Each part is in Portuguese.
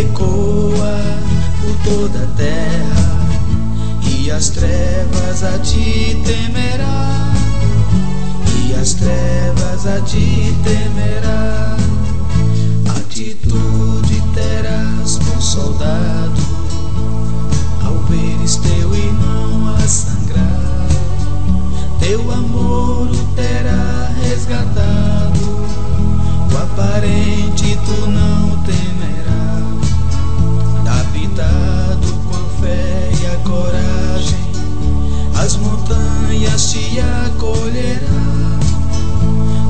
Ecoa por toda a terra, e as trevas a ti temerá, e as trevas a ti temerá. Atitude terás, bom soldado, ao veres teu irmão a sangrar. Teu amor o terá resgatado, o aparente tu não temerá. Com a fé e a coragem, as montanhas te acolherão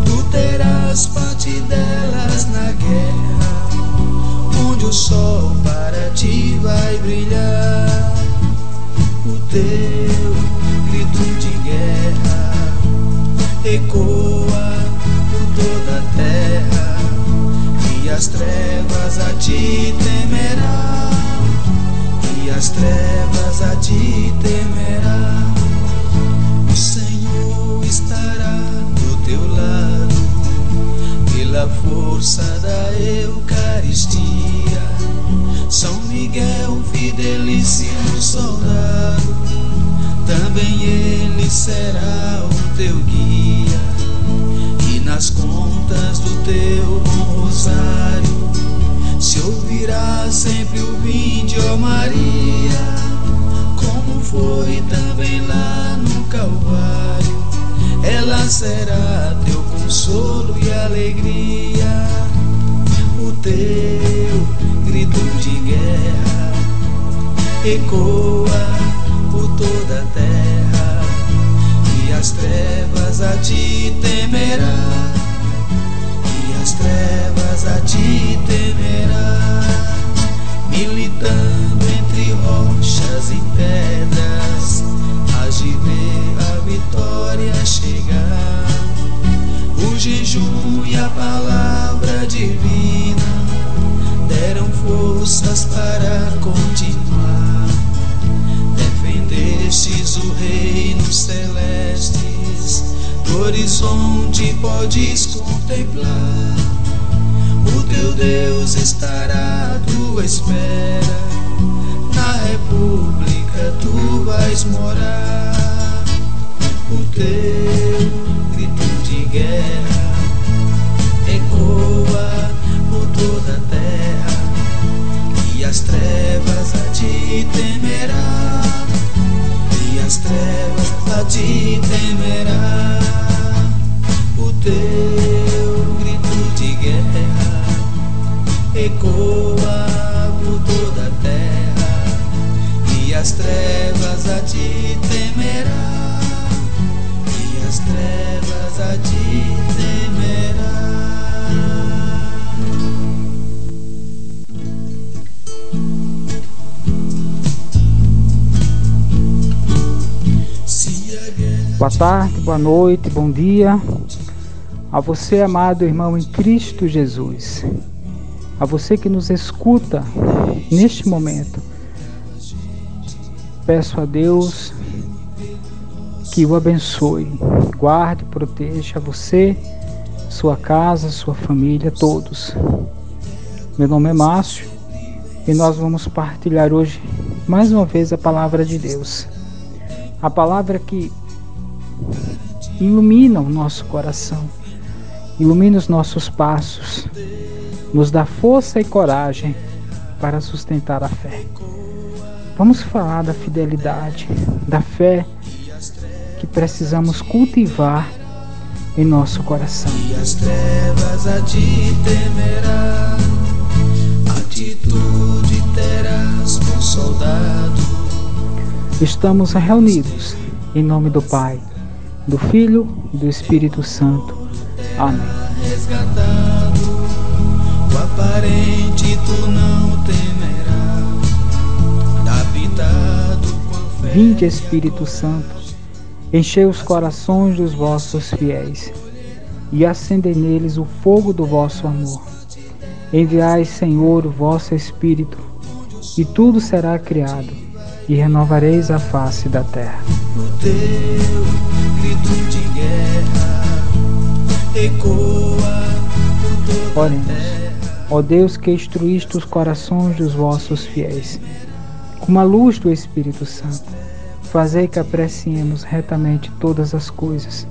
tu terás parte delas na guerra, onde o sol para ti vai brilhar. O teu grito de guerra ecoa por toda a terra, e as trevas a ti temerá, se ouvirá sempre o vinde, ó Maria. Como foi também lá no Calvário. Ela será teu consolo e alegria, o teu grito de guerra ecoa por toda a terra, e as trevas a ti temerá, e as trevas a ti temerá militando entre rochas e pedras, hás de ver a vitória chegar. O jejum e a palavra divina deram forças para continuar. Defendestes o reino celestes, do horizonte podes contemplar. O teu Deus estará à tua espera, na república tu vais morar. O teu grito de guerra ecoa por toda a terra, e as trevas a ti temerá, e as trevas a ti temerá. Teu grito de guerra ecoa por toda a terra, e as trevas a ti temerá, e as trevas a ti temerá. Boa tarde, boa noite, bom dia. A você, amado irmão em Cristo Jesus, a você que nos escuta neste momento, peço a Deus que o abençoe, guarde, proteja você, sua casa, sua família, todos. Meu nome é Márcio e nós vamos partilhar hoje mais uma vez a palavra de Deus. A palavra que ilumina o nosso coração, ilumina os nossos passos, nos dá força e coragem para sustentar a fé. Vamos falar da fidelidade, da fé que precisamos cultivar em nosso coração. E as trevas a temerá, atitude terás com soldado. Estamos reunidos em nome do Pai, do Filho e do Espírito Santo. Amém. Resgatado, o aparente tu não temerás, habitado com fé. Vinde, Espírito Santo, enchei os corações dos vossos fiéis e acendei neles o fogo do vosso amor. Enviai, Senhor, o vosso Espírito, e tudo será criado, e renovareis a face da terra. Oremos. Ó Deus que instruíste os corações dos vossos fiéis, com a luz do Espírito Santo, fazei que apreciemos retamente todas as coisas,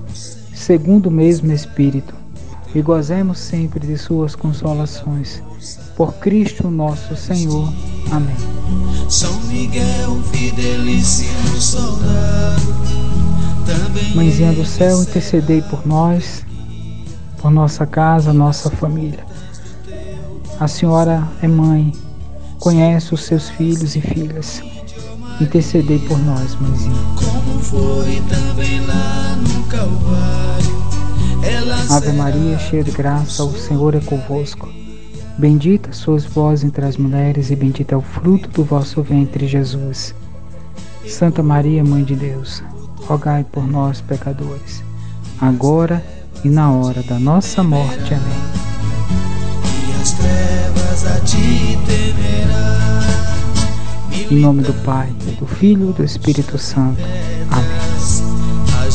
segundo o mesmo Espírito, e gozemos sempre de suas consolações. Por Cristo nosso Senhor. Amém. São Miguel, fidelíssimo soldado, também Mãezinha do céu, intercedei por nós, por nossa casa, nossa família. A senhora é mãe, conhece os seus filhos e filhas. Intercedei por nós, mãezinha. como foi também lá no Calvário. Ela Ave Maria, cheia de graça, o Senhor é convosco. Bendita sois vós entre as mulheres, e bendito é o fruto do vosso ventre, Jesus. Santa Maria, Mãe de Deus, rogai por nós, pecadores, agora e na hora da nossa morte. Amém. e as trevas a ti temerá. Em nome do Pai, do Filho e do Espírito Santo. Amém.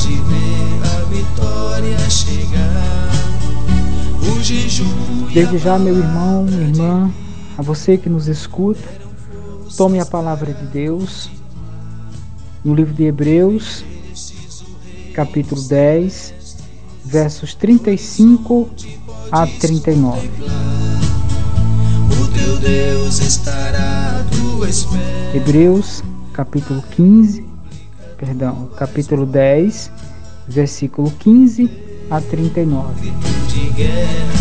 Ver a vitória chegar. O jejum e Desde já, meu irmão, minha irmã, a você que nos escuta, tome a palavra de Deus no livro de Hebreus, capítulo 10, versos 35 a 39. o teu Deus estará à tua espera. Hebreus, capítulo 15, perdão, capítulo 10, versículo 15 a 39. de guerra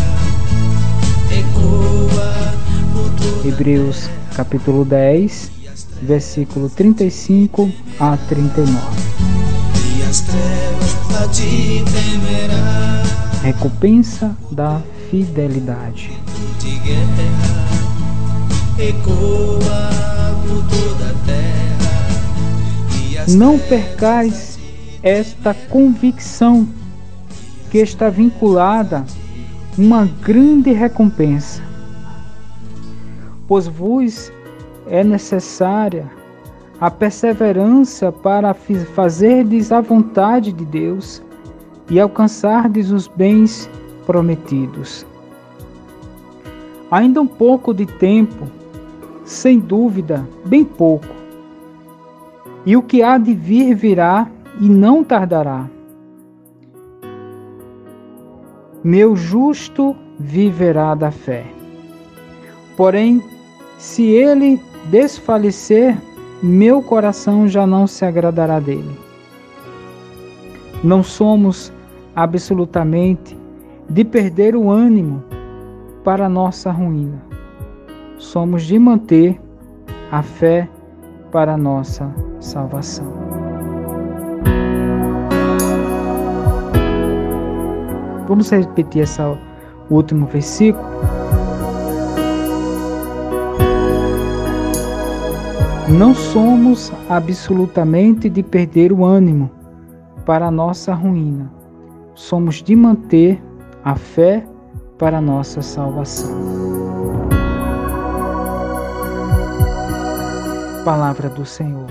ecoa por toda Hebreus, capítulo 10, versículo 35 a 39. E as trevas a ti temerá. Recompensa da fidelidade. de guerra ecoa por toda a terra Não percais esta convicção que está vinculada uma grande recompensa, pois vos é necessária a perseverança para fazerdes a vontade de Deus e alcançardes os bens prometidos. Ainda um pouco de tempo, sem dúvida, bem pouco, e o que há de vir virá e não tardará. Meu justo viverá da fé. Porém, se ele desfalecer, meu coração já não se agradará dele. Não somos absolutamente de perder o ânimo para nossa ruína. Somos de manter a fé para nossa salvação. Vamos repetir esse último versículo. Não somos absolutamente de perder o ânimo para a nossa ruína. Somos de manter a fé para a nossa salvação. Palavra do Senhor,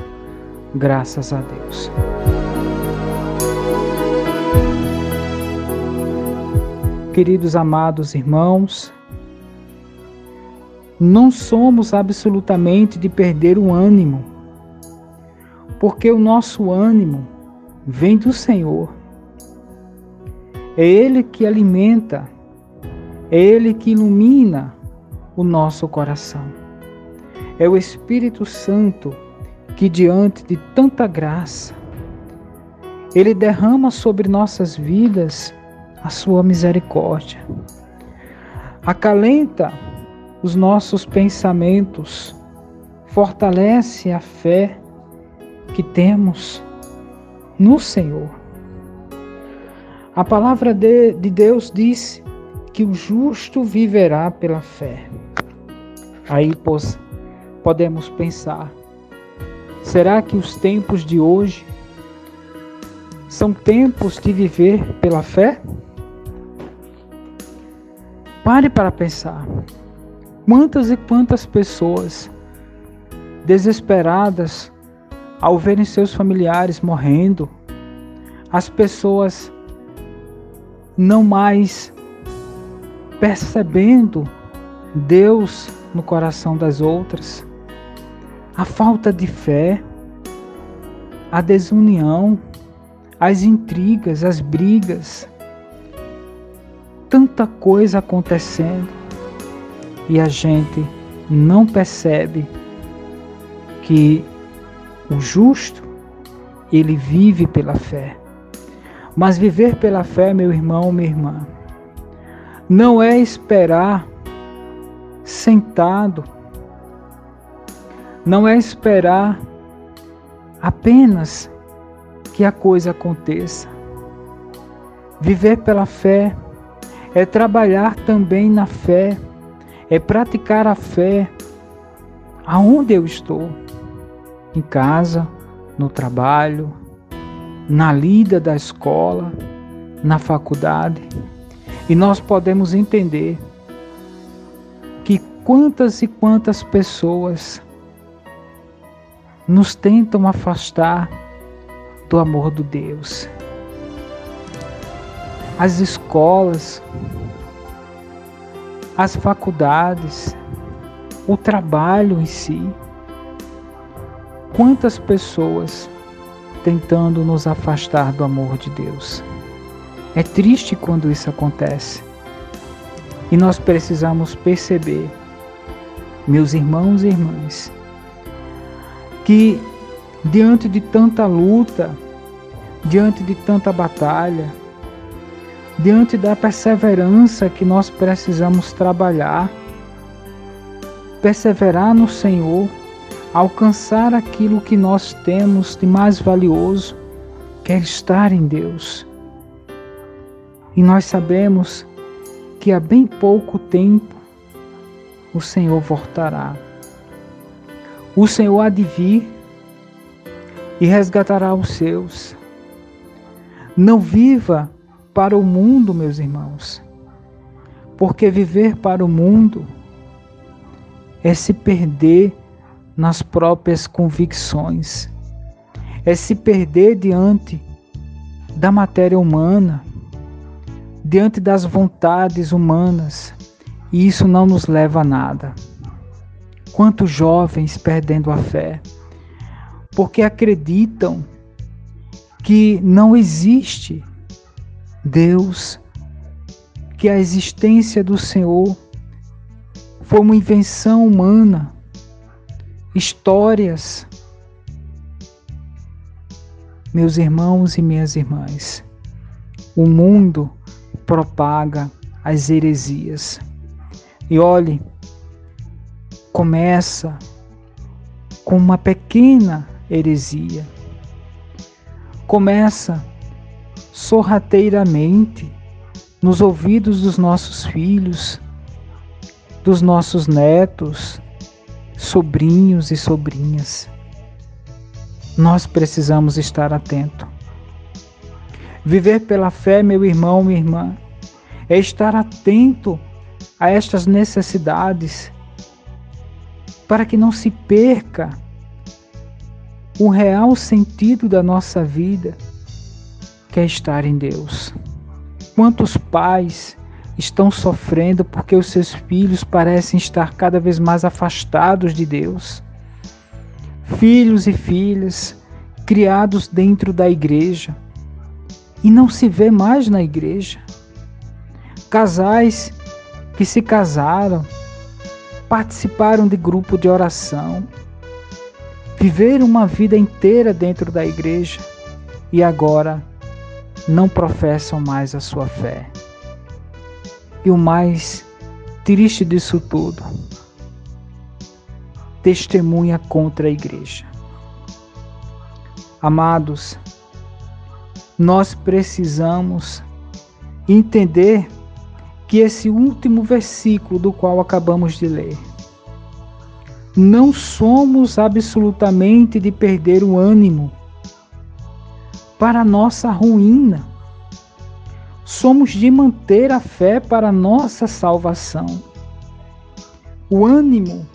graças a Deus. Queridos amados irmãos, não somos absolutamente de perder o ânimo, porque o nosso ânimo vem do Senhor. É Ele que alimenta, é Ele que ilumina o nosso coração. É o Espírito Santo que, diante de tanta graça, Ele derrama sobre nossas vidas a sua misericórdia. Acalenta os nossos pensamentos, fortalece a fé que temos no Senhor. A palavra de, de Deus diz que o justo viverá pela fé. Aí pois, podemos pensar: será que os tempos de hoje são tempos de viver pela fé? Pare para pensar. Quantas e quantas pessoas desesperadas ao verem seus familiares morrendo, as pessoas não mais percebendo Deus no coração das outras, a falta de fé, a desunião, as intrigas, as brigas, tanta coisa acontecendo e a gente não percebe que o justo ele vive pela fé. Mas viver pela fé, meu irmão, minha irmã, não é esperar sentado, não é esperar apenas que a coisa aconteça. Viver pela fé é trabalhar também na fé, é praticar a fé aonde eu estou, em casa, no trabalho, na lida da escola, na faculdade. E nós podemos entender que quantas e quantas pessoas nos tentam afastar do amor do Deus as escolas, as faculdades, o trabalho em si. Quantas pessoas tentando nos afastar do amor de Deus. É triste quando isso acontece. E nós precisamos perceber, meus irmãos e irmãs, que diante de tanta luta, diante de tanta batalha, diante da perseverança que nós precisamos trabalhar, perseverar no Senhor, alcançar aquilo que nós temos de mais valioso, que é estar em Deus. E nós sabemos que há bem pouco tempo o Senhor voltará. O Senhor há de vir e resgatará os seus. Não viva para o mundo, meus irmãos. Porque viver para o mundo é se perder nas próprias convicções, é se perder diante da matéria humana, diante das vontades humanas, e isso não nos leva a nada. Quantos jovens perdendo a fé, porque acreditam que não existe Deus, que a existência do Senhor foi uma invenção humana, histórias. Meus irmãos e minhas irmãs, o mundo propaga as heresias. E olhe, começa com uma pequena heresia. Começa sorrateiramente nos ouvidos dos nossos filhos, dos nossos netos, sobrinhos e sobrinhas. Nós precisamos estar atento. Viver pela fé, meu irmão, minha irmã, é estar atento a estas necessidades para que não se perca o real sentido da nossa vida, que é estar em Deus. Quantos pais estão sofrendo porque os seus filhos parecem estar cada vez mais afastados de Deus? Filhos e filhas criados dentro da igreja e não se vê mais na igreja. Casais que se casaram, participaram de grupo de oração, viveram uma vida inteira dentro da igreja e agora não professam mais a sua fé. E o mais triste disso tudo, testemunha contra a igreja. Amados, nós precisamos entender que esse último versículo do qual acabamos de ler, não somos absolutamente de perder o ânimo para nossa ruína. Somos de manter a fé para nossa salvação. O ânimo,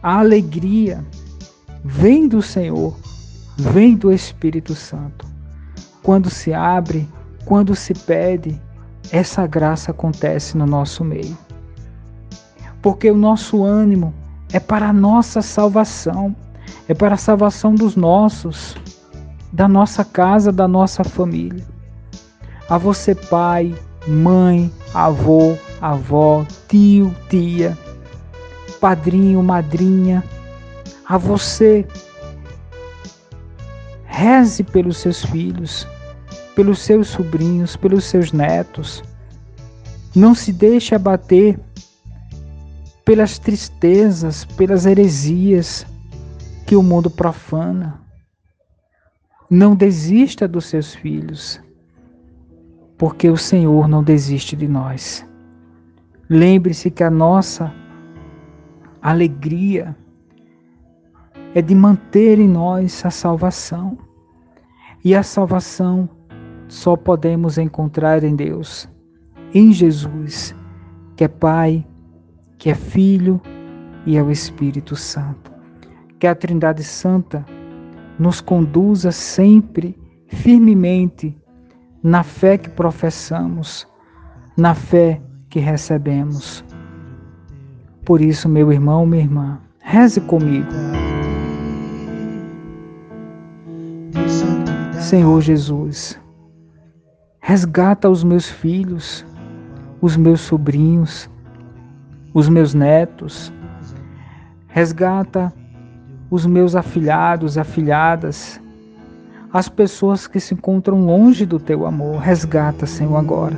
a alegria vem do Senhor, vem do Espírito Santo. Quando se abre, quando se pede, essa graça acontece no nosso meio. Porque o nosso ânimo é para a nossa salvação, é para a salvação dos nossos da nossa casa, da nossa família. A você, pai, mãe, avô, avó, tio, tia, padrinho, madrinha, a você, reze pelos seus filhos, pelos seus sobrinhos, pelos seus netos. Não se deixe abater pelas tristezas, pelas heresias que o mundo profana. Não desista dos seus filhos, porque o Senhor não desiste de nós. Lembre-se que a nossa alegria é de manter em nós a salvação. E a salvação só podemos encontrar em Deus, em Jesus, que é Pai, que é Filho e é o Espírito Santo. Que a Trindade Santa nos conduza sempre firmemente na fé que professamos, na fé que recebemos. Por isso, meu irmão, minha irmã, reze comigo. Senhor Jesus, resgata os meus filhos, os meus sobrinhos, os meus netos, resgata os meus afilhados, afilhadas, as pessoas que se encontram longe do teu amor. Resgata, Senhor, agora.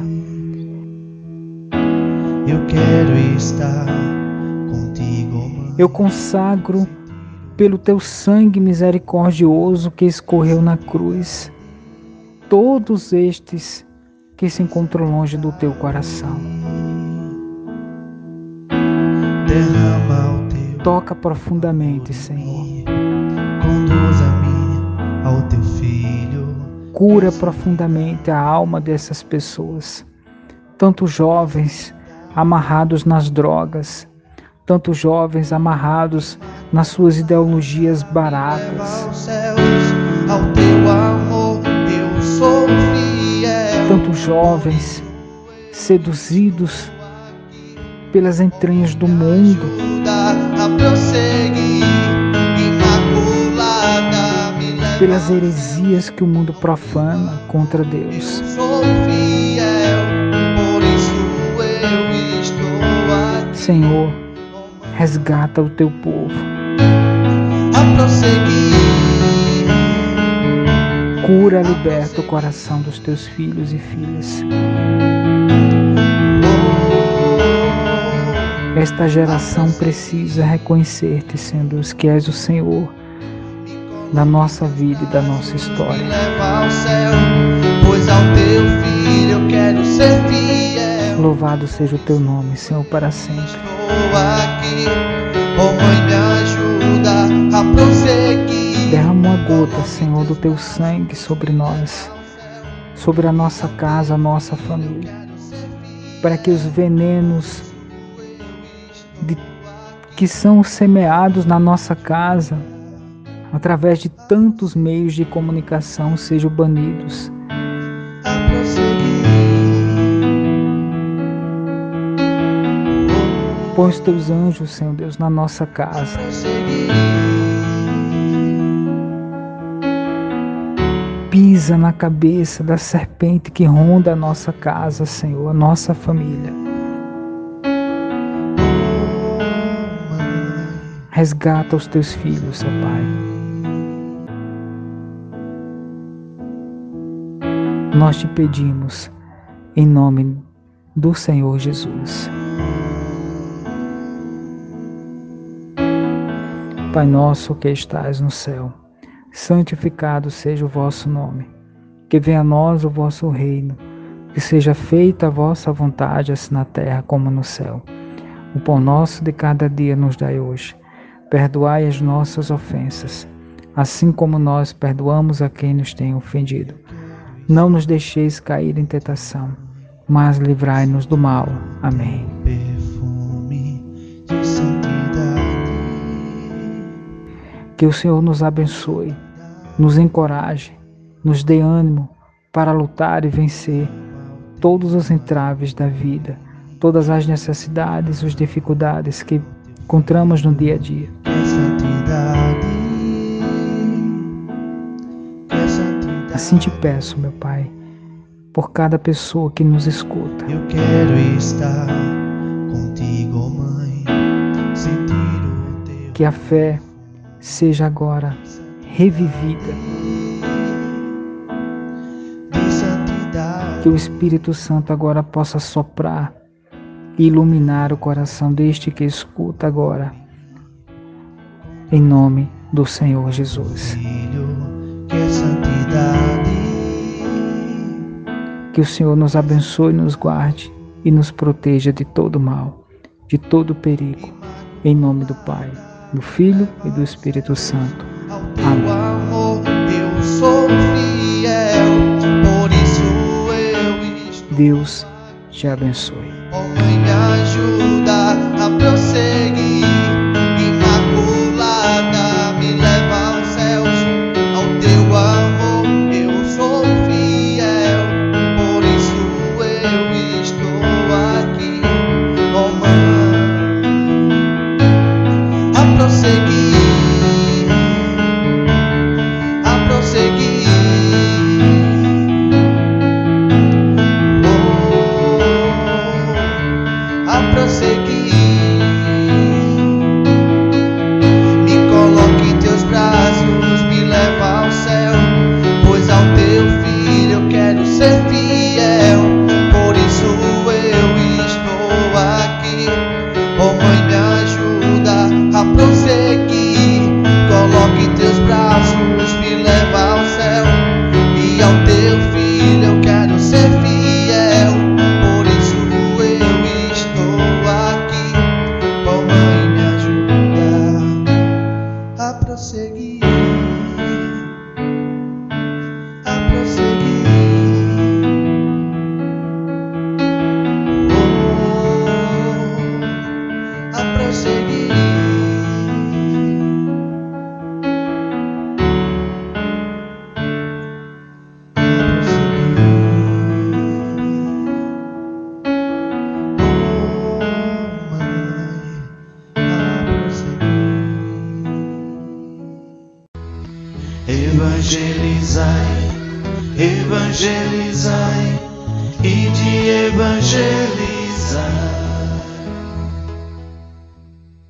Eu quero estar contigo. Eu consagro pelo teu sangue misericordioso que escorreu na cruz todos estes que se encontram longe do teu coração. Derrama Toca profundamente, Senhor. Conduza-me ao teu filho. Cura profundamente a alma dessas pessoas, tanto jovens amarrados nas drogas, tanto jovens amarrados nas suas ideologias baratas. Tanto jovens seduzidos pelas entranhas do mundo pelas heresias que o mundo profana contra Deus. Senhor, resgata o teu povo. Cura, liberta o coração dos teus filhos e filhas. Esta geração precisa reconhecer-te, Senhor Deus, que és o Senhor da nossa vida e da nossa história. Louvado seja o teu nome, Senhor, para sempre. Derrama uma gota, Senhor, do teu sangue sobre nós, sobre a nossa casa, a nossa família. para que os venenos de, que são semeados na nossa casa, através de tantos meios de comunicação, sejam banidos. Põe os teus anjos, Senhor Deus, na nossa casa. Pisa na cabeça da serpente que ronda a nossa casa, Senhor, a nossa família. Resgata os teus filhos, Seu Pai. Nós te pedimos, em nome do Senhor Jesus. Pai nosso que estás no céu, santificado seja o vosso nome. Que venha a nós o vosso reino, que seja feita a vossa vontade, assim na terra como no céu. O pão nosso de cada dia nos dai hoje. Perdoai as nossas ofensas, assim como nós perdoamos a quem nos tem ofendido. Não nos deixeis cair em tentação, mas livrai-nos do mal. Amém. Que o Senhor nos abençoe, nos encoraje, nos dê ânimo para lutar e vencer todos os entraves da vida, todas as necessidades, as dificuldades que encontramos no dia a dia. Assim te peço, meu Pai, por cada pessoa que nos escuta. Eu quero estar contigo, mãe, sentir o teu Que a fé seja agora revivida. Que o Espírito Santo agora possa soprar e iluminar o coração deste que escuta agora. Em nome do Senhor Jesus. Que o Senhor nos abençoe, nos guarde e nos proteja de todo mal, de todo perigo. Em nome do Pai, do Filho e do Espírito Santo. Amém. Deus te abençoe. Oh mãe, me ajuda a prosseguir.